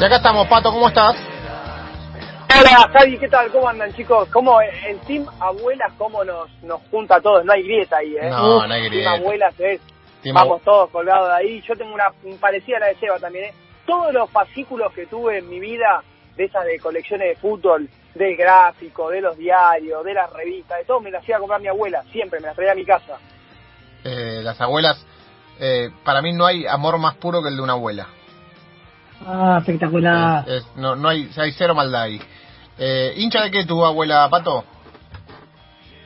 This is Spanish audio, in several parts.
Y acá estamos, Pato, ¿cómo estás? Hola, Javi, ¿qué tal? ¿Cómo andan, chicos? ¿Cómo el team abuelas, cómo nos, nos junta a todos? No hay grieta ahí, ¿eh? No, no hay grieta. Team abuelas es... Team Vamos todos colgados de ahí. Yo tengo una parecida a la de Seba también, ¿eh? Todos los fascículos que tuve en mi vida, de esas de colecciones de fútbol, del gráfico, de los diarios, de las revistas, de todo, me las iba a comprar mi abuela, siempre, me las traía a mi casa. Eh, las abuelas, eh, para mí no hay amor más puro que el de una abuela. Ah, espectacular. Es- es- no, no hay, hay cero maldad ahí. Eh, ¿Hincha de qué tu abuela, Pato?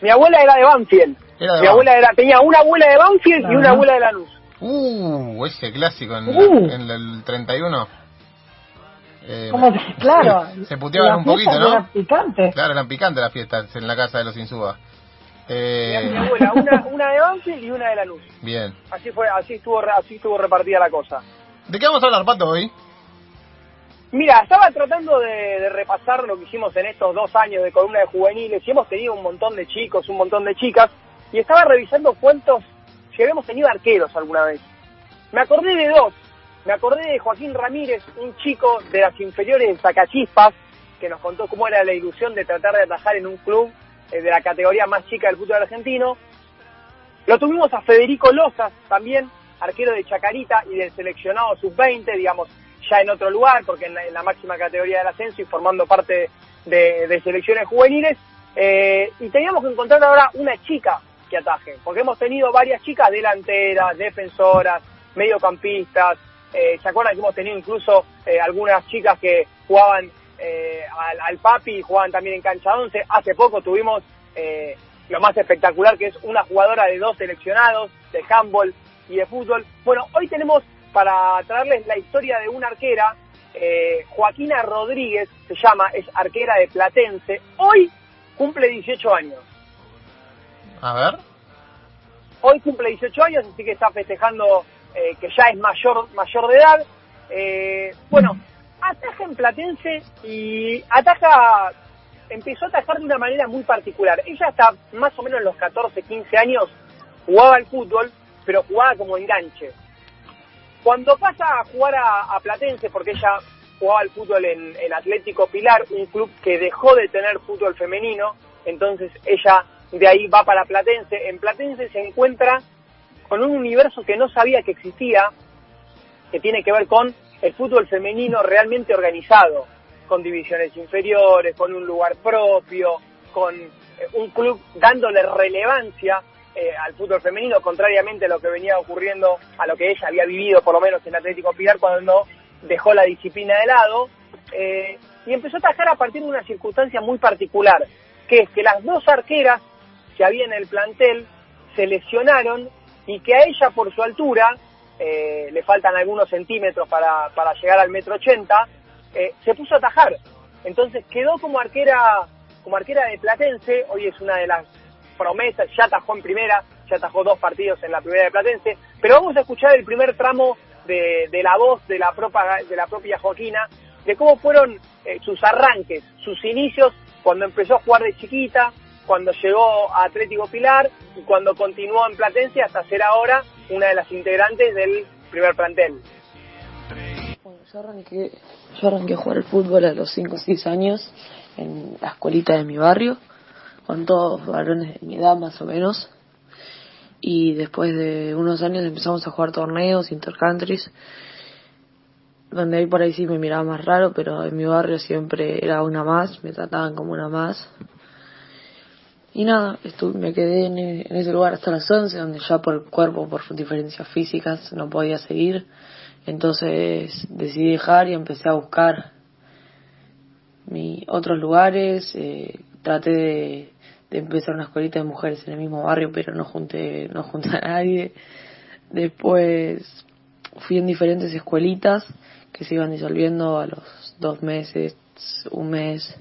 Mi abuela era de Banfield. Era de mi Banfield. abuela era, tenía una abuela de Banfield y una abuela de Lanús. Uh, ese clásico en, Uh. en el 31. Eh, ¿Cómo que- claro. Se puteaban un poquito, ¿no? eran picantes. Claro, eran picantes las fiestas en la casa de los Insúa. Tenía mi Eh, abuela, una, una de Banfield y una de Lanús. bien. Así fue, así estuvo, re- así estuvo repartida la cosa. ¿De qué vamos a hablar, Pato, hoy? Mira, estaba tratando de, repasar lo que hicimos en estos dos años de columna de juveniles y hemos tenido un montón de chicos, un montón de chicas y estaba revisando cuántos, si habíamos tenido arqueros alguna vez. Me acordé de dos. Me acordé de Joaquín Ramírez, un chico de las inferiores de Zacachispas, que nos contó cómo era la ilusión de tratar de atajar en un club eh, de la categoría más chica del fútbol argentino. Lo tuvimos a Federico Lozas también, arquero de Chacarita y del seleccionado sub-20, digamos, ya en otro lugar, porque en la, en la máxima categoría del ascenso y formando parte de, selecciones juveniles. Eh, y teníamos que encontrar ahora una chica que ataje, porque hemos tenido varias chicas delanteras, defensoras, mediocampistas. Eh, ¿Se acuerdan que hemos tenido incluso eh, algunas chicas que jugaban eh, al, al papi y jugaban también en cancha 11? Hace poco tuvimos lo más espectacular que es una jugadora de dos seleccionados, de handball y de fútbol. Bueno, hoy tenemos para traerles la historia de una arquera, eh, Joaquina Rodríguez se llama, es arquera de Platense. Hoy cumple 18 años. A ver. Hoy cumple 18 años, así que está festejando eh, que ya es mayor, mayor de edad. Eh, bueno, ataja en Platense y ataja, empezó a atajar de una manera muy particular. Ella hasta más o menos los 14, 15 años jugaba al fútbol, pero jugaba como enganche. Cuando pasa a jugar a, Platense, porque ella jugaba al fútbol en, en Atlético Pilar, un club que dejó de tener fútbol femenino, entonces ella de ahí va para Platense. En Platense se encuentra con un universo que no sabía que existía, que tiene que ver con el fútbol femenino realmente organizado, con divisiones inferiores, con un lugar propio, con eh, un club dándole relevancia eh, al fútbol femenino, contrariamente a lo que venía ocurriendo, a lo que ella había vivido, por lo menos en Atlético Pilar, cuando dejó la disciplina de lado, eh, y empezó a atajar a partir de una circunstancia muy particular, que es que las dos arqueras que había en el plantel se lesionaron y que a ella por su altura, eh, le faltan algunos centímetros para, para llegar al metro ochenta, eh, se puso a atajar. Entonces quedó como arquera, como arquera de Platense, hoy es una de las promesas, ya atajó en primera, ya atajó dos partidos en la primera de Platense, pero vamos a escuchar el primer tramo de, la voz de la, propia, de la propia Joaquina, de cómo fueron eh, sus arranques, sus inicios, cuando empezó a jugar de chiquita, cuando llegó a Atlético Pilar y cuando continuó en Platense hasta ser ahora una de las integrantes del primer plantel. Yo arranqué, yo arranqué a jugar al fútbol a los 5 o 6 años en la escuelita de mi barrio, con todos varones de mi edad más o menos. Y después de unos años empezamos a jugar torneos, intercountries, donde ahí por ahí sí me miraba más raro, pero en mi barrio siempre era una más, me trataban como una más. Y nada, estuve, me quedé en, en ese lugar hasta las 11, donde ya por el cuerpo, por diferencias físicas, no podía seguir. Entonces decidí dejar y empecé a buscar mi, otros lugares. Eh, traté de, de empezar una escuelita de mujeres en el mismo barrio, pero no junté, no junté a nadie. Después fui en diferentes escuelitas que se iban disolviendo a los dos meses, un mes,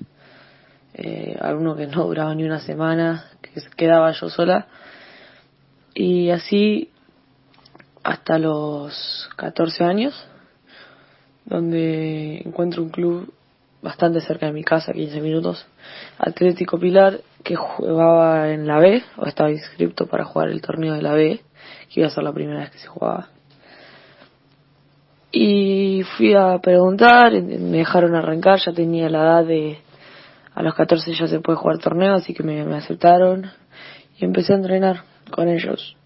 eh, alguno que no duraba ni una semana, que quedaba yo sola. Y así hasta los 14 años, donde encuentro un club bastante cerca de mi casa, 15 minutos, Atlético Pilar, que jugaba en la B, o estaba inscrito para jugar el torneo de la B, que iba a ser la primera vez que se jugaba. Y fui a preguntar, me dejaron arrancar, ya tenía la edad de, a los 14 ya se puede jugar torneo, así que me, aceptaron y empecé a entrenar con ellos.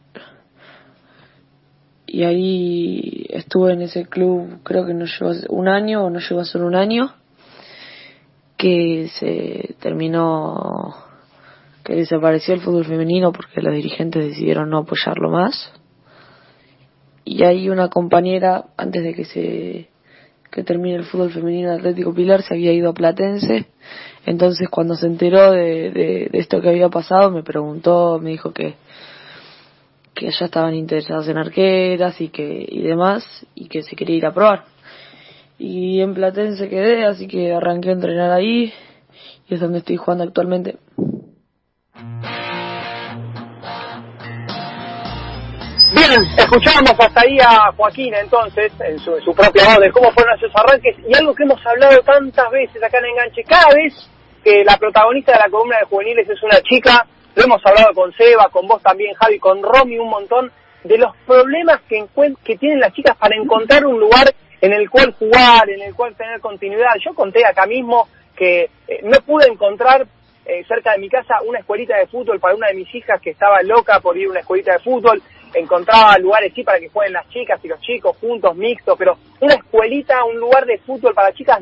Y ahí estuve en ese club, creo que no llegó un año o no llegó a ser un año, que se terminó, que desapareció el fútbol femenino porque los dirigentes decidieron no apoyarlo más. Y ahí una compañera, antes de que se que termine el fútbol femenino de Atlético Pilar, se había ido a Platense entonces cuando se enteró de, de, esto que había pasado, me preguntó, me dijo que, que ya estaban interesados en arqueras y que y demás, y que se quería ir a probar. Y en Platense quedé, así que arranqué a entrenar ahí, y es donde estoy jugando actualmente. Bien, escuchamos hasta ahí a Joaquín entonces, en su, su propia voz, de cómo fueron esos arranques, y algo que hemos hablado tantas veces acá en Enganche, cada vez que la protagonista de la columna de juveniles es una chica, lo hemos hablado con Seba, con vos también, Javi, con Romy, un montón, de los problemas que, que tienen las chicas para encontrar un lugar en el cual jugar, en el cual tener continuidad. Yo conté acá mismo que eh, no pude encontrar eh, cerca de mi casa una escuelita de fútbol para una de mis hijas que estaba loca por ir a una escuelita de fútbol. Encontraba lugares sí para que jueguen las chicas y los chicos juntos, mixtos, pero una escuelita, un lugar de fútbol para chicas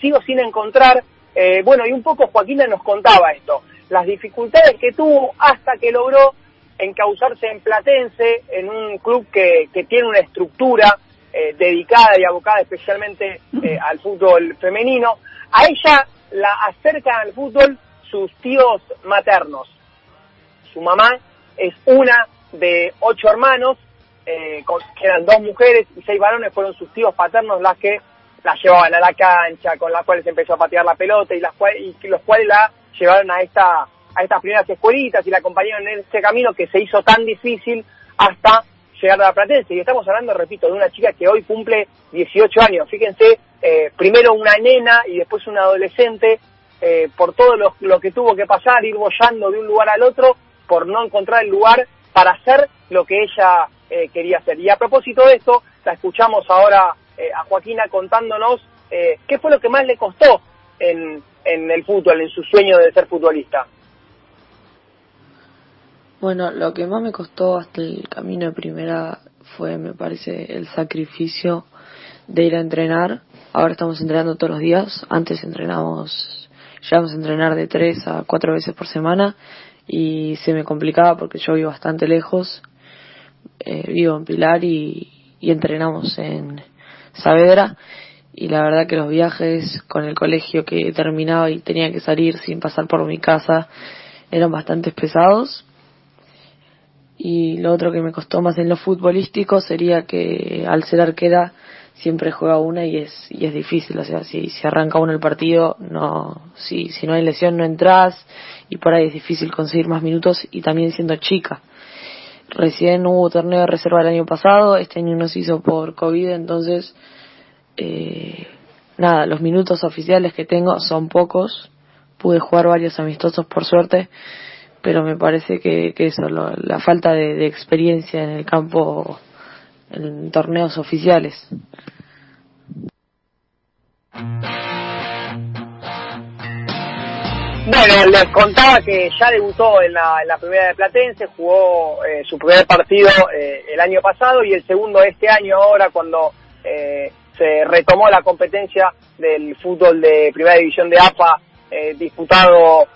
sigo sin encontrar. Eh, bueno, y un poco Joaquina nos contaba esto, las dificultades que tuvo hasta que logró encauzarse en Platense, en un club que, que tiene una estructura eh, dedicada y abocada especialmente eh, al fútbol femenino. A ella la acercan al fútbol sus tíos maternos. Su mamá es una de ocho hermanos, que eran dos mujeres y seis varones, fueron sus tíos paternos las que la llevaban a la cancha, con las cuales empezó a patear la pelota y, las cuales, y los cuales la llevaron a esta a estas primeras escuelitas y la acompañaron en ese camino que se hizo tan difícil hasta llegar a la Platense. Y estamos hablando, repito, de una chica que hoy cumple 18 años. Fíjense, eh, primero una nena y después una adolescente, eh, por todo lo, lo, que tuvo que pasar, ir bollando de un lugar al otro, por no encontrar el lugar para hacer lo que ella eh, quería hacer. Y a propósito de esto, la escuchamos ahora eh, a Joaquina contándonos qué fue lo que más le costó en, en el fútbol, en su sueño de ser futbolista. Bueno, lo que más me costó hasta el camino de primera fue, me parece, el sacrificio de ir a entrenar. Ahora estamos entrenando todos los días. Antes entrenamos, llegamos a entrenar de tres a cuatro veces por semana y se me complicaba porque yo vivo bastante lejos. Eh, vivo en Pilar y, y entrenamos en, Saavedra y la verdad que los viajes con el colegio que terminaba y tenía que salir sin pasar por mi casa eran bastante pesados. Y lo otro que me costó más en lo futbolístico sería que al ser arquera siempre juega una y es y es difícil, o sea, si, si arranca uno el partido, no si si no hay lesión no entras y por ahí es difícil conseguir más minutos y también siendo chica. Recién hubo torneo de reserva el año pasado, este año no se hizo por COVID, entonces, eh, nada, los minutos oficiales que tengo son pocos. Pude jugar varios amistosos por suerte, pero me parece que, que eso, la falta de, experiencia en el campo, en torneos oficiales. Bueno, les contaba que ya debutó en la, primera de Platense, jugó eh, su primer partido eh, el año pasado y el segundo este año ahora cuando eh, se retomó la competencia del fútbol de primera división de AFA disputado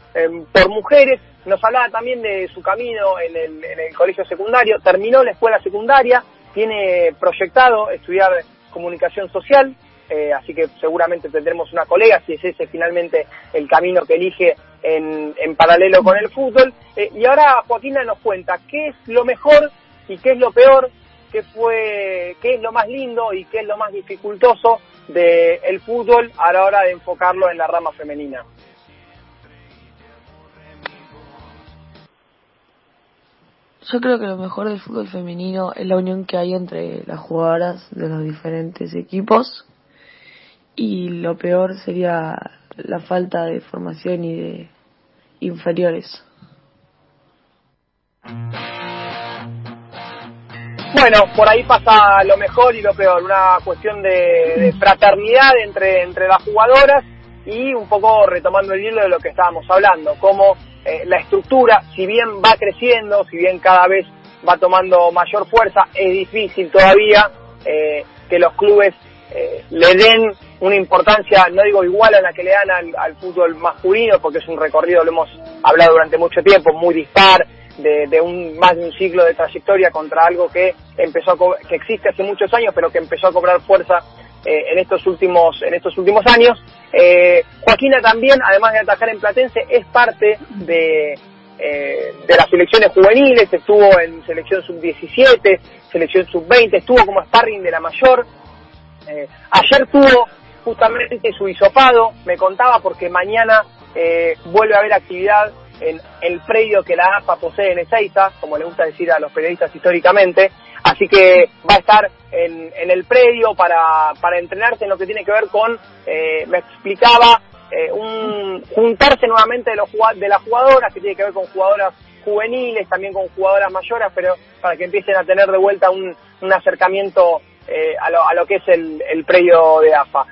por mujeres. Nos hablaba también de su camino en el, en el colegio secundario, terminó la escuela secundaria, tiene proyectado estudiar comunicación social, eh, así que seguramente tendremos una colega si es ese finalmente el camino que elige en, en paralelo con el fútbol. Eh, y ahora Joaquina nos cuenta qué es lo mejor y qué es lo peor, qué fue, qué es lo más lindo y qué es lo más dificultoso del fútbol a la hora de enfocarlo en la rama femenina. Yo creo que lo mejor del fútbol femenino es la unión que hay entre las jugadoras de los diferentes equipos y lo peor sería la falta de formación y de inferiores. Bueno, por ahí pasa lo mejor y lo peor, una cuestión de, de fraternidad entre, entre las jugadoras y un poco retomando el hilo de lo que estábamos hablando, como eh, la estructura, si bien va creciendo, si bien cada vez va tomando mayor fuerza, es difícil todavía eh, que los clubes eh, le den una importancia, no digo igual a la que le dan al, al fútbol masculino, porque es un recorrido, lo hemos hablado durante mucho tiempo, muy dispar, de, de, un más de un siglo de trayectoria contra algo que empezó a que existe hace muchos años pero que empezó a cobrar fuerza eh, en estos últimos en estos últimos años. Eh, Joaquina también además de atajar en Platense es parte de eh, de las selecciones juveniles. Estuvo en selección sub 17 selección sub 20 estuvo como sparring de la mayor. Eh, ayer tuvo justamente su hisopado, me contaba porque mañana eh, vuelve a haber actividad en el predio que la AFA posee en Ezeiza, como le gusta decir a los periodistas históricamente, así que va a estar en, en el predio para, para entrenarse en lo que tiene que ver con, eh, me explicaba, eh, un juntarse nuevamente de, los, de las jugadoras, que tiene que ver con jugadoras juveniles, también con jugadoras mayores, pero para que empiecen a tener de vuelta un, un acercamiento eh, a, lo, a lo que es el, el predio de AFA.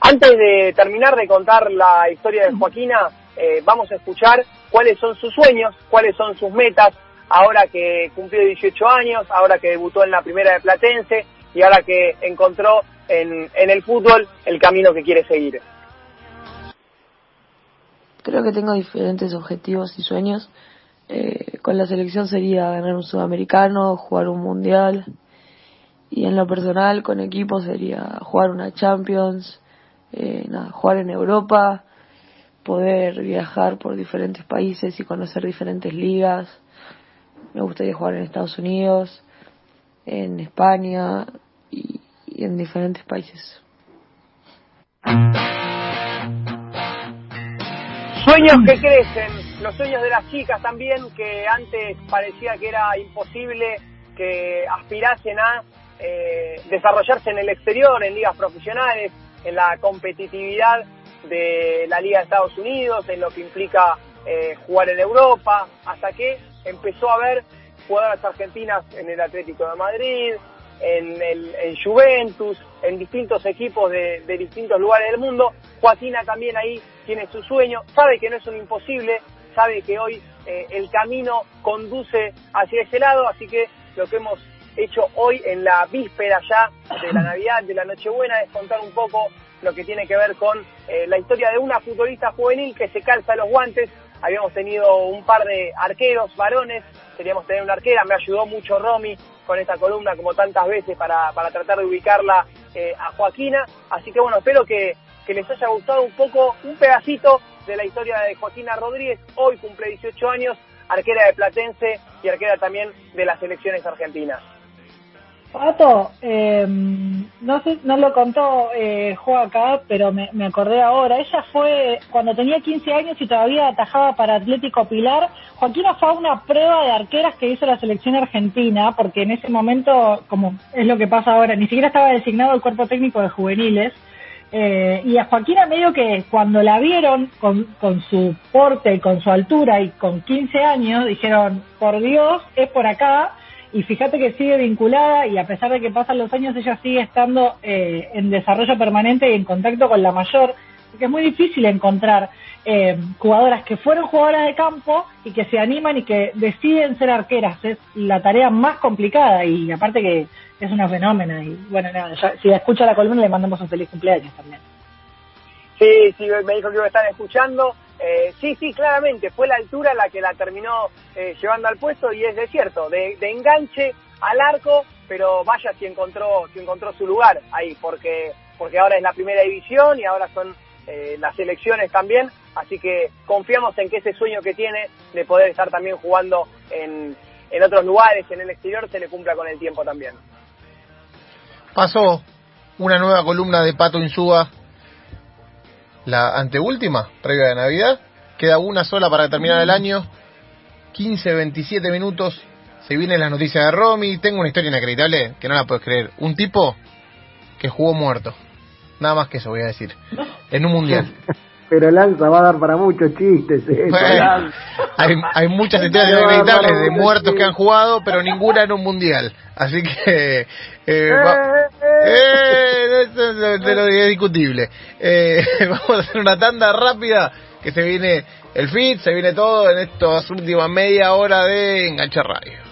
Antes de terminar de contar la historia de Joaquina, eh, vamos a escuchar cuáles son sus sueños, cuáles son sus metas, ahora que cumplió 18 años, ahora que debutó en la primera de Platense y ahora que encontró en, en el fútbol el camino que quiere seguir. Creo que tengo diferentes objetivos y sueños. Eh, con la selección sería ganar un sudamericano, jugar un mundial. Y en lo personal, con equipo sería jugar una Champions, eh, jugar en Europa, poder viajar por diferentes países y conocer diferentes ligas. Me gustaría jugar en Estados Unidos, en España y, en diferentes países. Sueños que crecen, los sueños de las chicas también, que antes parecía que era imposible que aspirasen a eh, desarrollarse en el exterior, en ligas profesionales, en la competitividad de la Liga de Estados Unidos, en lo que implica eh, jugar en Europa, hasta que empezó a haber jugadoras argentinas en el Atlético de Madrid, en, el, en Juventus, en distintos equipos de, de distintos lugares del mundo. Joaquina también ahí tiene su sueño, sabe que no es un imposible, sabe que hoy eh, el camino conduce hacia ese lado, así que lo que hemos hecho hoy en la víspera ya de la Navidad, de la Nochebuena, es contar un poco lo que tiene que ver con eh, la historia de una futbolista juvenil que se calza los guantes. Habíamos tenido un par de arqueros varones, queríamos tener una arquera, me ayudó mucho Romy con esta columna como tantas veces para, para tratar de ubicarla eh, a Joaquina. Así que bueno, espero que, que les haya gustado un poco, un pedacito de la historia de Joaquina Rodríguez. Hoy cumple 18 años, arquera de Platense y arquera también de las selecciones argentinas. Pato, eh, no sé, no lo contó eh, pero me, acordé ahora. Ella fue cuando tenía 15 años y todavía atajaba para Atlético Pilar. Joaquina fue a una prueba de arqueras que hizo la selección argentina, porque en ese momento, como es lo que pasa ahora, ni siquiera estaba designado el cuerpo técnico de juveniles. Eh, y a Joaquina medio que cuando la vieron con, con su porte con su altura y con 15 años, dijeron, por Dios, es por acá y fíjate que sigue vinculada y a pesar de que pasan los años ella sigue estando eh, en desarrollo permanente y en contacto con la mayor porque es muy difícil encontrar eh, jugadoras que fueron jugadoras de campo y que se animan y que deciden ser arqueras es la tarea más complicada y aparte que es una fenómena y bueno nada ya, si la escucha la columna le mandamos un feliz cumpleaños también Sí, sí, me dijo que iba a estar escuchando. Eh, sí, sí, claramente, fue la altura la que la terminó eh, llevando al puesto y es de cierto, de, enganche al arco, pero vaya si encontró, si encontró su lugar ahí, porque, porque ahora es la primera división y ahora son eh, las elecciones también, así que confiamos en que ese sueño que tiene de poder estar también jugando en, en otros lugares, en el exterior, se le cumpla con el tiempo también. Pasó una nueva columna de Pato Insúa, la anteúltima, previa de Navidad. Queda una sola para terminar el año. 15, 27 minutos. Se viene la noticia de Romy. Tengo una historia inacreditable que no la puedes creer. Un tipo que jugó muerto. Nada más que eso voy a decir. En un mundial. pero Lanza va a dar para muchos chistes. ¿eh? Bueno, hay, hay muchas historias no, de muertos que han jugado, pero ninguna en un mundial. Así que. eh, va- eh, de, de, lo discutible. Eh, vamos a hacer una tanda rápida que se viene el feed, se viene todo en estas últimas media hora de Engancha Radio.